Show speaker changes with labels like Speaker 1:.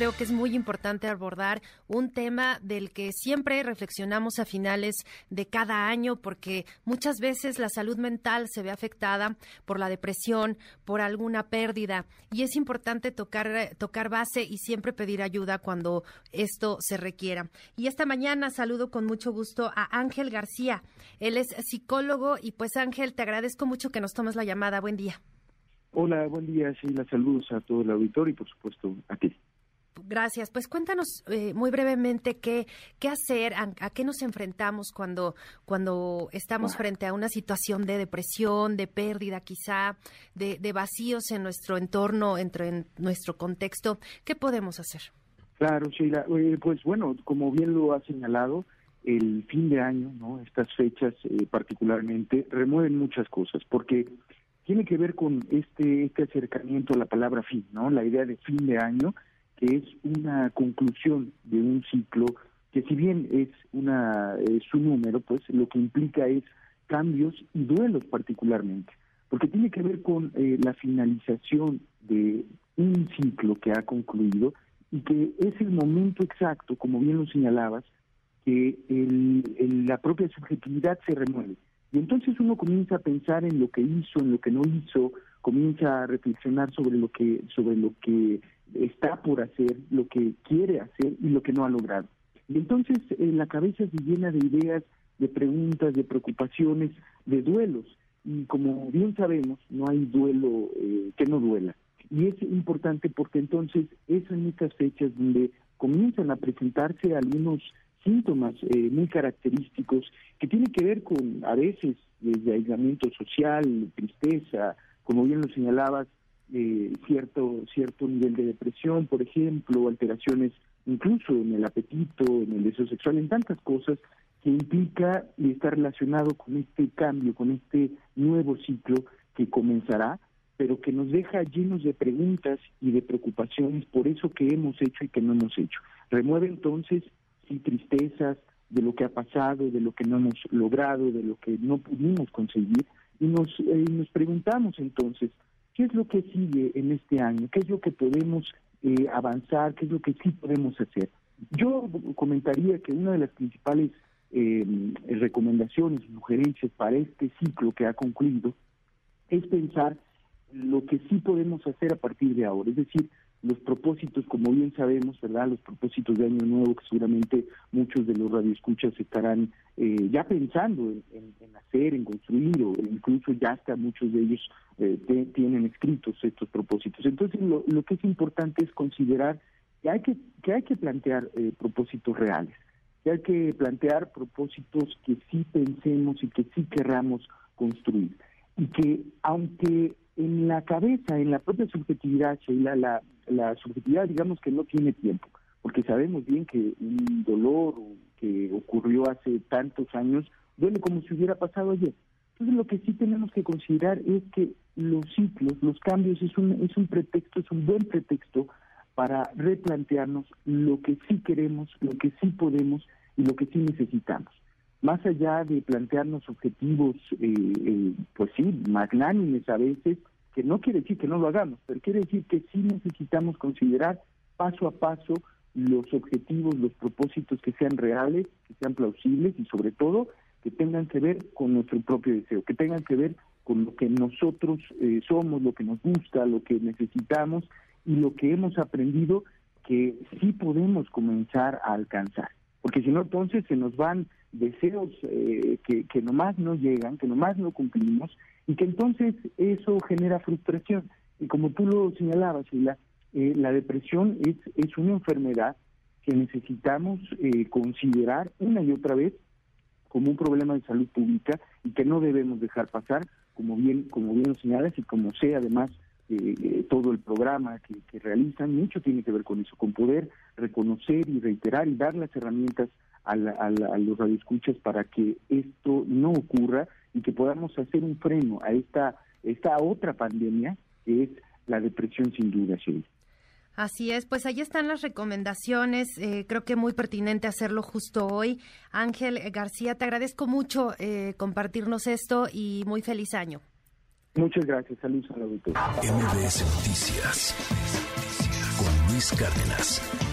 Speaker 1: creo que es muy importante abordar un tema del que siempre reflexionamos a finales de cada año porque muchas veces la salud mental se ve afectada por la depresión, por alguna pérdida y es importante tocar tocar base y siempre pedir ayuda cuando esto se requiera. Y esta mañana saludo con mucho gusto a Ángel García. Él es psicólogo y pues Ángel, te agradezco mucho que nos tomes la llamada. Buen día.
Speaker 2: Hola, buen día. Sí, la saludos a todo el auditorio y por supuesto a ti.
Speaker 1: Gracias. Pues cuéntanos eh, muy brevemente qué, qué hacer, a, qué nos enfrentamos cuando, cuando estamos frente a una situación de depresión, de pérdida quizá, de, de vacíos en nuestro entorno, entre, en nuestro contexto. ¿Qué podemos hacer?
Speaker 2: Claro, Sheila. Eh, pues bueno, como bien lo ha señalado, el fin de año, ¿no? estas fechas eh, particularmente, remueven muchas cosas, porque tiene que ver con este, este acercamiento a la palabra fin, ¿no? La idea de fin de año que es una conclusión de un ciclo que si bien es una su número, pues lo que implica es cambios y duelos particularmente, porque tiene que ver con eh, la finalización de un ciclo que ha concluido y que es el momento exacto, como bien lo señalabas, que el, la propia subjetividad se remueve. Y entonces uno comienza a pensar en lo que hizo, en lo que no hizo, comienza a reflexionar sobre lo que sobre lo que está por hacer, lo que quiere hacer y lo que no ha logrado. Y entonces en la cabeza se llena de ideas, de preguntas, de preocupaciones, de duelos. Y como bien sabemos, no hay duelo eh, que no duela. Y es importante porque entonces es en estas fechas donde comienzan a presentarse algunos síntomas eh, muy característicos que tienen que ver con, a veces, desde aislamiento social, tristeza, como bien lo señalabas, eh, cierto cierto nivel de depresión, por ejemplo, alteraciones incluso en el apetito, en el deseo sexual, en tantas cosas que implica y está relacionado con este cambio, con este nuevo ciclo que comenzará, pero que nos deja llenos de preguntas y de preocupaciones por eso que hemos hecho y que no hemos hecho. Remueve entonces sí tristezas de lo que ha pasado, de lo que no hemos logrado, de lo que no pudimos conseguir, y nos, eh, nos preguntamos entonces, ¿Qué es lo que sigue en este año? ¿Qué es lo que podemos eh, avanzar? ¿Qué es lo que sí podemos hacer? Yo comentaría que una de las principales eh, recomendaciones sugerencias para este ciclo que ha concluido es pensar lo que sí podemos hacer a partir de ahora, es decir, los propósitos, como bien sabemos, ¿verdad? Los propósitos de Año Nuevo, que seguramente muchos de los radioescuchas estarán eh, ya pensando en, hacer, en construir, o incluso ya hasta muchos de ellos eh, tienen escritos estos propósitos. Entonces, lo, lo, que es importante es considerar que hay que, que, hay que plantear eh, propósitos reales, que hay que plantear propósitos que sí pensemos y que sí querramos construir. Y que, aunque en la cabeza, en la propia subjetividad, Sheila, la, la subjetividad digamos que no tiene tiempo, porque sabemos bien que un dolor que ocurrió hace tantos años duele como si hubiera pasado ayer. Entonces lo que sí tenemos que considerar es que los ciclos, los cambios es un, es un pretexto, es un buen pretexto para replantearnos lo que sí queremos, lo que sí podemos y lo que sí necesitamos. Más allá de plantearnos objetivos, eh, eh, pues sí, magnánimes a veces, que no quiere decir que no lo hagamos, pero quiere decir que sí necesitamos considerar paso a paso los objetivos, los propósitos que sean reales, que sean plausibles y sobre todo que tengan que ver con nuestro propio deseo, que tengan que ver con lo que nosotros eh, somos, lo que nos gusta, lo que necesitamos y lo que hemos aprendido que sí podemos comenzar a alcanzar. Porque si no, entonces se nos van deseos eh, que, que nomás no llegan, que nomás no cumplimos y que entonces eso genera frustración. Y como tú lo señalabas, la, eh, la depresión es, es una enfermedad que necesitamos eh, considerar una y otra vez como un problema de salud pública y que no debemos dejar pasar, como bien como bien lo señalas y como sé además eh, eh, todo el programa que, que, realizan, mucho tiene que ver con eso, con poder reconocer y reiterar y dar las herramientas a, a los radioescuchas para que esto no ocurra y que podamos hacer un freno a esta, esta otra pandemia que es la depresión sin duda, Sheila.
Speaker 1: Así es, pues ahí están las recomendaciones. Eh, creo que muy pertinente hacerlo justo hoy. Ángel García, te agradezco mucho eh, compartirnos esto y muy feliz año.
Speaker 2: Muchas gracias. Saludos a la
Speaker 3: MBS Noticias con Luis Cárdenas.